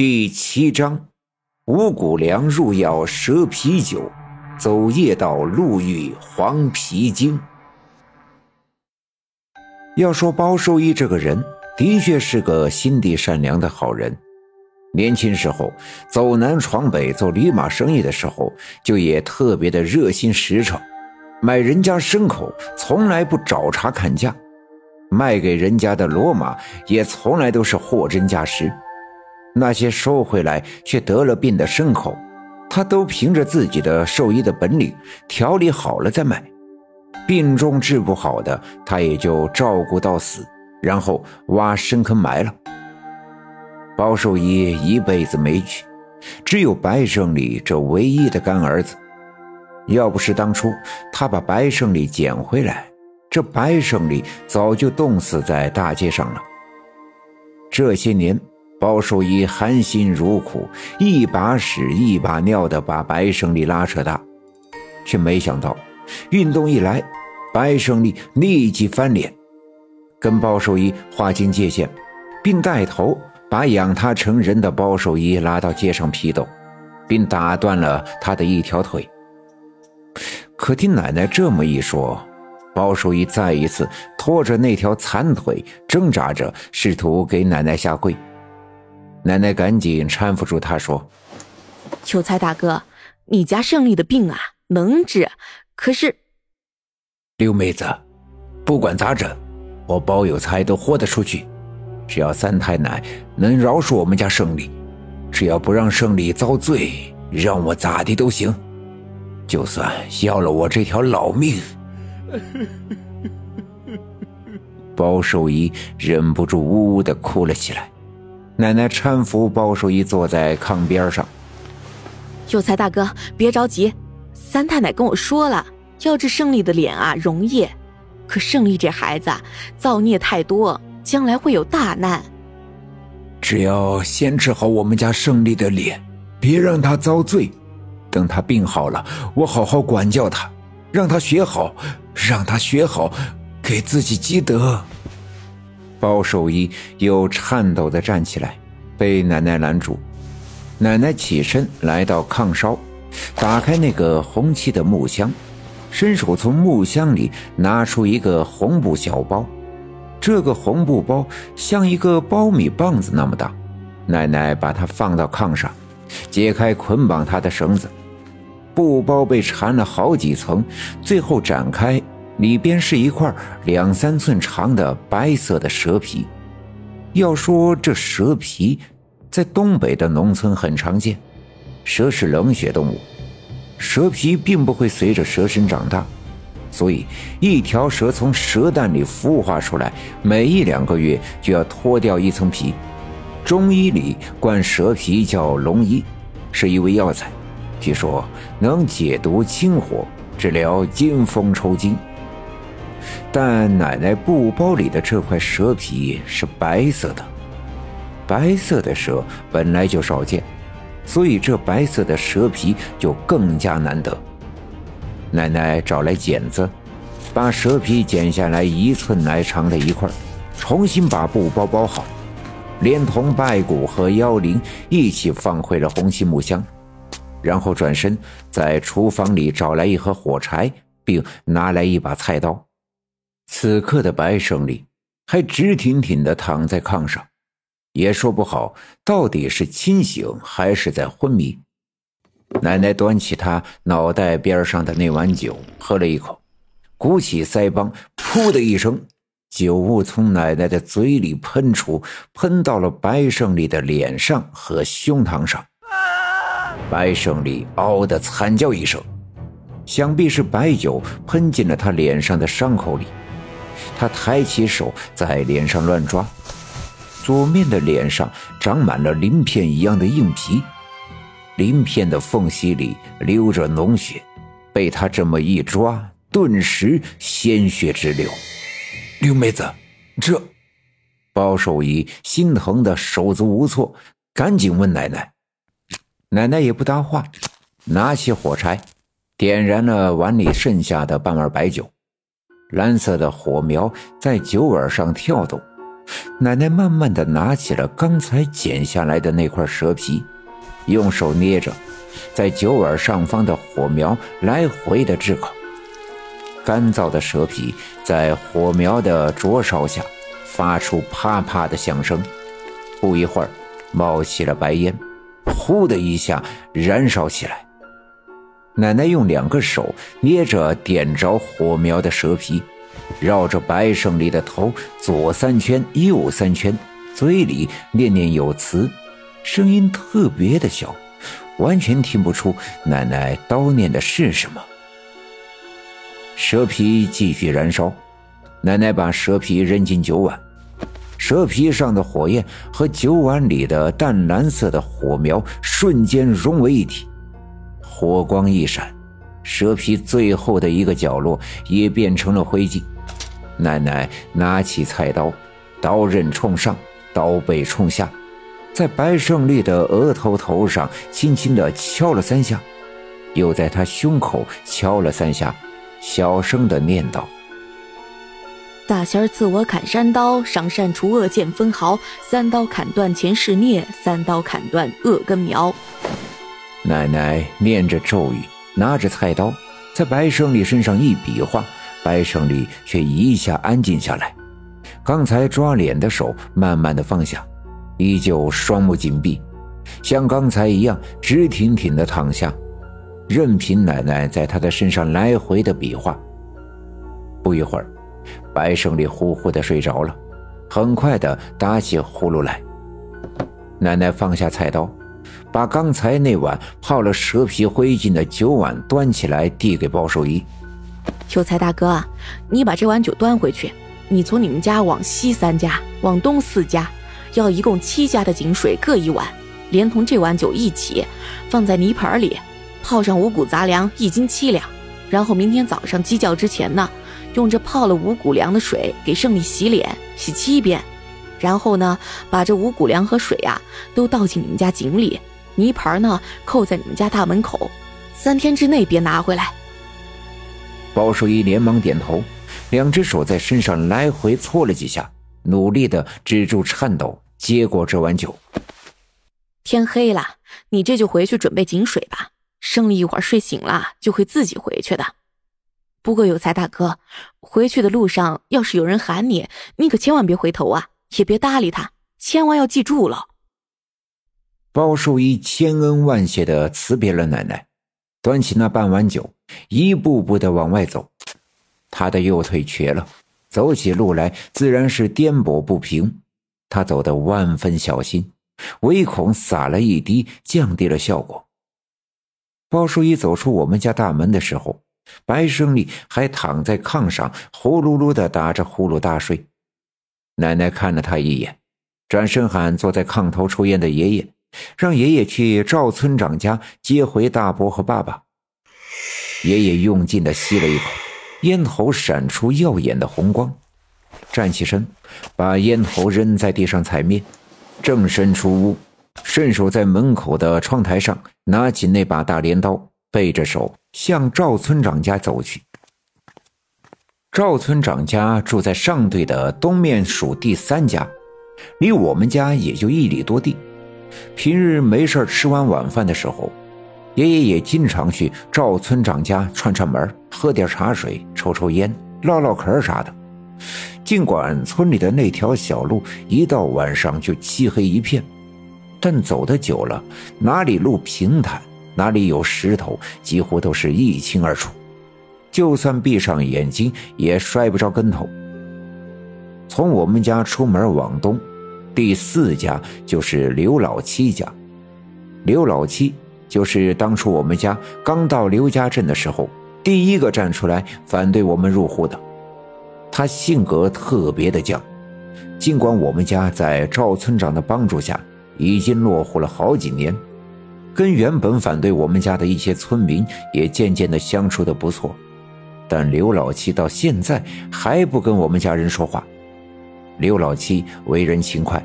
第七章，五谷粮入药蛇皮酒，走夜道路遇黄皮精。要说包寿义这个人，的确是个心地善良的好人。年轻时候走南闯北做驴马生意的时候，就也特别的热心实诚，买人家牲口从来不找茬砍价。卖给人家的骡马也从来都是货真价实，那些收回来却得了病的牲口，他都凭着自己的兽医的本领调理好了再卖。病重治不好的，他也就照顾到死，然后挖深坑埋了。包寿医一辈子没娶，只有白胜利这唯一的干儿子。要不是当初他把白胜利捡回来。这白胜利早就冻死在大街上了。这些年，包寿医含辛茹苦，一把屎一把尿的把白胜利拉扯大，却没想到，运动一来，白胜利立即翻脸，跟包寿医划清界限，并带头把养他成人的包寿医拉到街上批斗，并打断了他的一条腿。可听奶奶这么一说。包寿义再一次拖着那条残腿挣扎着，试图给奶奶下跪。奶奶赶紧搀扶住他，说：“秋财大哥，你家胜利的病啊，能治。可是，六妹子，不管咋整，我包有才都豁得出去。只要三太奶能饶恕我们家胜利，只要不让胜利遭罪，让我咋地都行。就算要了我这条老命。”包寿仪忍不住呜呜的哭了起来。奶奶搀扶包叔仪坐在炕边上。有才大哥，别着急，三太奶跟我说了，要治胜利的脸啊容易，可胜利这孩子造孽太多，将来会有大难。只要先治好我们家胜利的脸，别让他遭罪，等他病好了，我好好管教他。让他学好，让他学好，给自己积德。包寿医又颤抖的站起来，被奶奶拦住。奶奶起身来到炕梢，打开那个红漆的木箱，伸手从木箱里拿出一个红布小包。这个红布包像一个苞米棒子那么大。奶奶把它放到炕上，解开捆绑它的绳子。布包被缠了好几层，最后展开，里边是一块两三寸长的白色的蛇皮。要说这蛇皮，在东北的农村很常见。蛇是冷血动物，蛇皮并不会随着蛇身长大，所以一条蛇从蛇蛋里孵化出来，每一两个月就要脱掉一层皮。中医里灌蛇皮叫龙医，是一味药材。据说能解毒清火，治疗惊风抽筋。但奶奶布包里的这块蛇皮是白色的，白色的蛇本来就少见，所以这白色的蛇皮就更加难得。奶奶找来剪子，把蛇皮剪下来一寸来长的一块，重新把布包包好，连同拜骨和妖灵一起放回了红漆木箱。然后转身在厨房里找来一盒火柴，并拿来一把菜刀。此刻的白胜利还直挺挺地躺在炕上，也说不好到底是清醒还是在昏迷。奶奶端起他脑袋边上的那碗酒，喝了一口，鼓起腮帮，噗的一声，酒雾从奶奶的嘴里喷出，喷到了白胜利的脸上和胸膛上。白胜利嗷的惨叫一声，想必是白酒喷进了他脸上的伤口里。他抬起手在脸上乱抓，左面的脸上长满了鳞片一样的硬皮，鳞片的缝隙里流着脓血。被他这么一抓，顿时鲜血直流。刘妹子，这……包守仪心疼的手足无措，赶紧问奶奶。奶奶也不搭话，拿起火柴，点燃了碗里剩下的半碗白酒。蓝色的火苗在酒碗上跳动，奶奶慢慢的拿起了刚才剪下来的那块蛇皮，用手捏着，在酒碗上方的火苗来回的炙烤。干燥的蛇皮在火苗的灼烧下，发出啪啪的响声。不一会儿，冒起了白烟，呼的一下燃烧起来。奶奶用两个手捏着点着火苗的蛇皮。绕着白胜利的头左三圈，右三圈，嘴里念念有词，声音特别的小，完全听不出奶奶叨念的是什么。蛇皮继续燃烧，奶奶把蛇皮扔进酒碗，蛇皮上的火焰和酒碗里的淡蓝色的火苗瞬间融为一体，火光一闪，蛇皮最后的一个角落也变成了灰烬。奶奶拿起菜刀，刀刃冲上，刀背冲下，在白胜利的额头头上轻轻地敲了三下，又在他胸口敲了三下，小声地念道：“大仙儿赐我砍山刀，上善除恶见分毫，三刀砍断前世孽，三刀砍断恶根苗。”奶奶念着咒语，拿着菜刀，在白胜利身上一比划。白胜利却一下安静下来，刚才抓脸的手慢慢的放下，依旧双目紧闭，像刚才一样直挺挺的躺下，任凭奶奶在他的身上来回的比划。不一会儿，白胜利呼呼的睡着了，很快的打起呼噜来。奶奶放下菜刀，把刚才那碗泡了蛇皮灰烬的酒碗端起来递给包寿一。秀才大哥啊，你把这碗酒端回去。你从你们家往西三家，往东四家，要一共七家的井水各一碗，连同这碗酒一起放在泥盆里，泡上五谷杂粮一斤七两。然后明天早上鸡叫之前呢，用这泡了五谷粮的水给胜利洗脸，洗七遍。然后呢，把这五谷粮和水呀都倒进你们家井里，泥盆呢扣在你们家大门口，三天之内别拿回来。包寿一连忙点头，两只手在身上来回搓了几下，努力的止住颤抖，接过这碗酒。天黑了，你这就回去准备井水吧。胜利一会儿睡醒了就会自己回去的。不过有才大哥，回去的路上要是有人喊你，你可千万别回头啊，也别搭理他，千万要记住了。包寿一千恩万谢的辞别了奶奶。端起那半碗酒，一步步的往外走。他的右腿瘸了，走起路来自然是颠簸不平。他走得万分小心，唯恐洒了一滴，降低了效果。包叔一走出我们家大门的时候，白胜利还躺在炕上，呼噜噜的打着呼噜大睡。奶奶看了他一眼，转身喊坐在炕头抽烟的爷爷。让爷爷去赵村长家接回大伯和爸爸。爷爷用劲的吸了一口，烟头闪出耀眼的红光，站起身，把烟头扔在地上踩灭，正身出屋，顺手在门口的窗台上拿起那把大镰刀，背着手向赵村长家走去。赵村长家住在上队的东面，属第三家，离我们家也就一里多地。平日没事吃完晚饭的时候，爷爷也经常去赵村长家串串门，喝点茶水，抽抽烟，唠唠嗑啥的。尽管村里的那条小路一到晚上就漆黑一片，但走得久了，哪里路平坦，哪里有石头，几乎都是一清二楚。就算闭上眼睛，也摔不着跟头。从我们家出门往东。第四家就是刘老七家，刘老七就是当初我们家刚到刘家镇的时候，第一个站出来反对我们入户的。他性格特别的犟，尽管我们家在赵村长的帮助下已经落户了好几年，跟原本反对我们家的一些村民也渐渐的相处的不错，但刘老七到现在还不跟我们家人说话。刘老七为人勤快，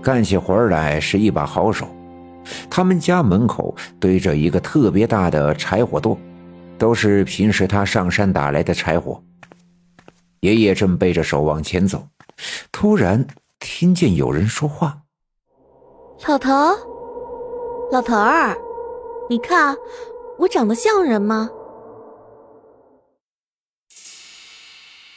干起活来是一把好手。他们家门口堆着一个特别大的柴火垛，都是平时他上山打来的柴火。爷爷正背着手往前走，突然听见有人说话：“老头，老头儿，你看我长得像人吗？”